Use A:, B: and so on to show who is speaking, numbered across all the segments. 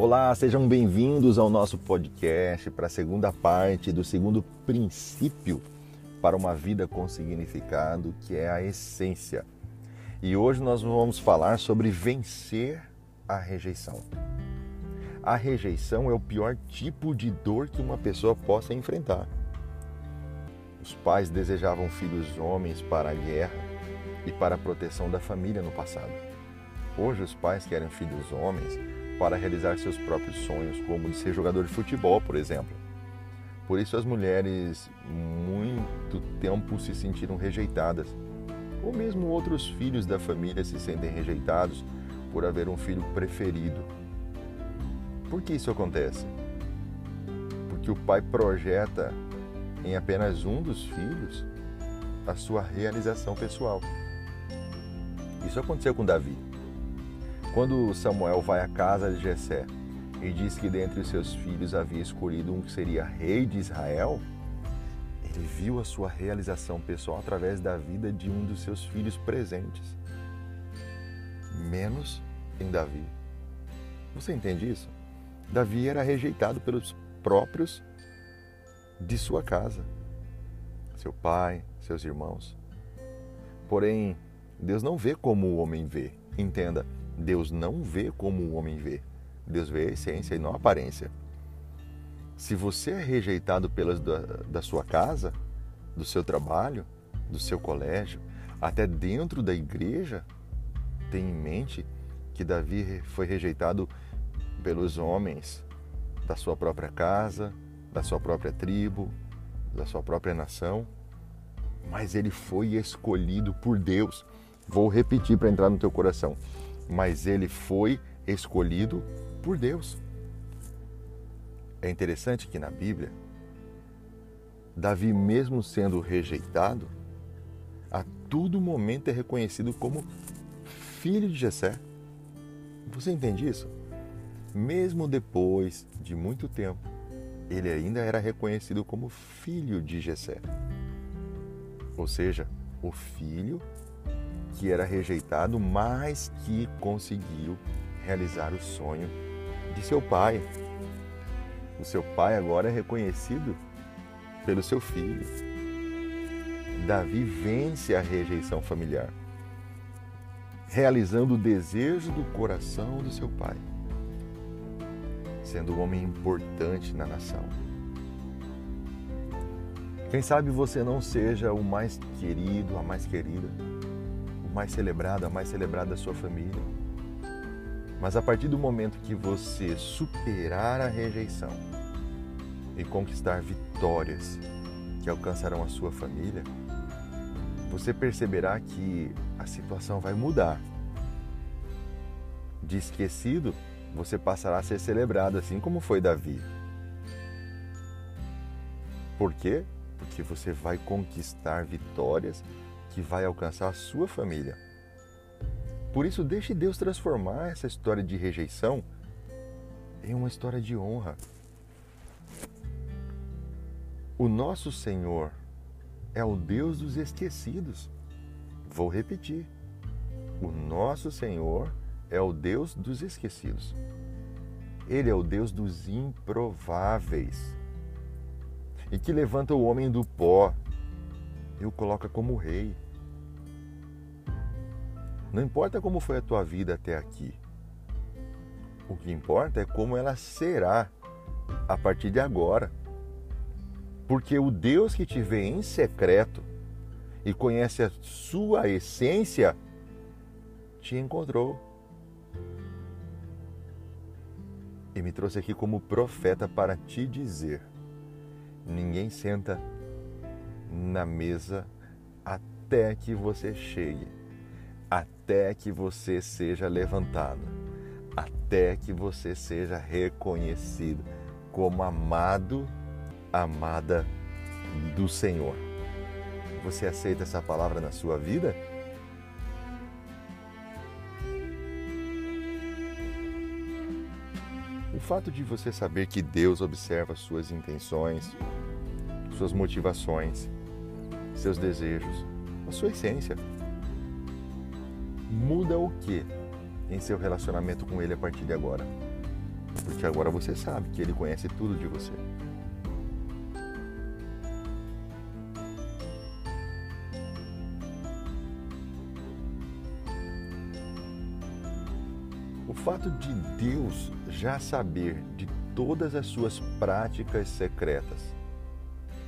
A: Olá, sejam bem-vindos ao nosso podcast para a segunda parte do segundo princípio para uma vida com significado, que é a essência. E hoje nós vamos falar sobre vencer a rejeição. A rejeição é o pior tipo de dor que uma pessoa possa enfrentar. Os pais desejavam filhos homens para a guerra e para a proteção da família no passado. Hoje os pais querem filhos homens para realizar seus próprios sonhos, como de ser jogador de futebol, por exemplo. Por isso as mulheres muito tempo se sentiram rejeitadas, ou mesmo outros filhos da família se sentem rejeitados por haver um filho preferido. Por que isso acontece? Porque o pai projeta em apenas um dos filhos a sua realização pessoal. Isso aconteceu com Davi. Quando Samuel vai à casa de Jessé e diz que dentre os seus filhos havia escolhido um que seria rei de Israel, ele viu a sua realização pessoal através da vida de um dos seus filhos presentes, menos em Davi. Você entende isso? Davi era rejeitado pelos próprios de sua casa, seu pai, seus irmãos. Porém, Deus não vê como o homem vê. Entenda, Deus não vê como o homem vê. Deus vê a essência e não a aparência. Se você é rejeitado pelas da, da sua casa, do seu trabalho, do seu colégio, até dentro da igreja, tenha em mente que Davi foi rejeitado pelos homens da sua própria casa, da sua própria tribo, da sua própria nação, mas ele foi escolhido por Deus. Vou repetir para entrar no teu coração. Mas ele foi escolhido por Deus. É interessante que na Bíblia, Davi, mesmo sendo rejeitado, a todo momento é reconhecido como filho de Jessé. Você entende isso? Mesmo depois de muito tempo, ele ainda era reconhecido como filho de Jessé. Ou seja, o filho que era rejeitado, mas que conseguiu realizar o sonho de seu pai. O seu pai agora é reconhecido pelo seu filho. Davi vence a rejeição familiar, realizando o desejo do coração do seu pai, sendo um homem importante na nação. Quem sabe você não seja o mais querido, a mais querida, mais celebrado, a mais celebrada da sua família. Mas a partir do momento que você superar a rejeição e conquistar vitórias que alcançarão a sua família, você perceberá que a situação vai mudar. De esquecido, você passará a ser celebrado, assim como foi Davi. Por quê? Porque você vai conquistar vitórias que vai alcançar a sua família. Por isso, deixe Deus transformar essa história de rejeição em uma história de honra. O nosso Senhor é o Deus dos esquecidos. Vou repetir. O nosso Senhor é o Deus dos esquecidos. Ele é o Deus dos improváveis e que levanta o homem do pó e o coloca como rei. Não importa como foi a tua vida até aqui. O que importa é como ela será a partir de agora. Porque o Deus que te vê em secreto e conhece a sua essência te encontrou. E me trouxe aqui como profeta para te dizer: ninguém senta na mesa até que você chegue, até que você seja levantado, até que você seja reconhecido como amado, amada do Senhor. Você aceita essa palavra na sua vida? O fato de você saber que Deus observa suas intenções, suas motivações, seus desejos, a sua essência. Muda o que em seu relacionamento com Ele a partir de agora? Porque agora você sabe que Ele conhece tudo de você. O fato de Deus já saber de todas as suas práticas secretas,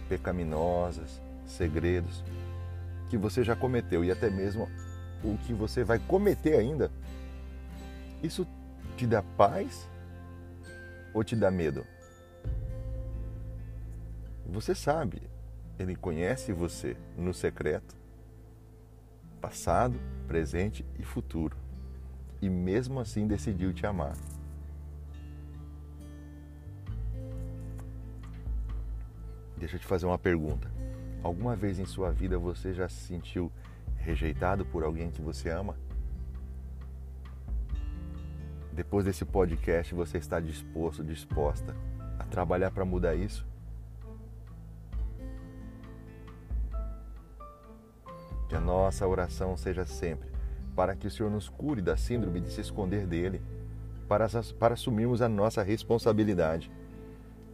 A: pecaminosas, segredos, que você já cometeu e até mesmo o que você vai cometer ainda, isso te dá paz ou te dá medo? Você sabe, ele conhece você no secreto, passado, presente e futuro, e mesmo assim decidiu te amar. Deixa eu te fazer uma pergunta. Alguma vez em sua vida você já se sentiu rejeitado por alguém que você ama? Depois desse podcast, você está disposto, disposta a trabalhar para mudar isso? Que a nossa oração seja sempre para que o Senhor nos cure da síndrome de se esconder dele, para, para assumirmos a nossa responsabilidade,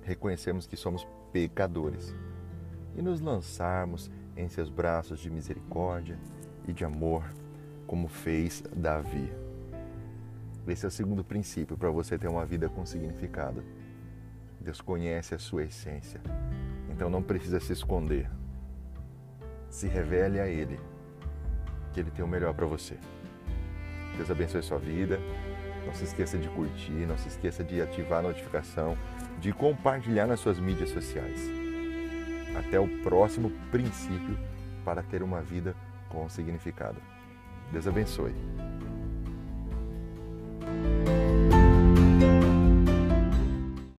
A: reconhecermos que somos pecadores e nos lançarmos em seus braços de misericórdia e de amor, como fez Davi. Esse é o segundo princípio para você ter uma vida com significado. Deus conhece a sua essência, então não precisa se esconder. Se revele a Ele, que Ele tem o melhor para você. Deus abençoe sua vida. Não se esqueça de curtir, não se esqueça de ativar a notificação, de compartilhar nas suas mídias sociais. Até o próximo princípio para ter uma vida com significado. Deus abençoe.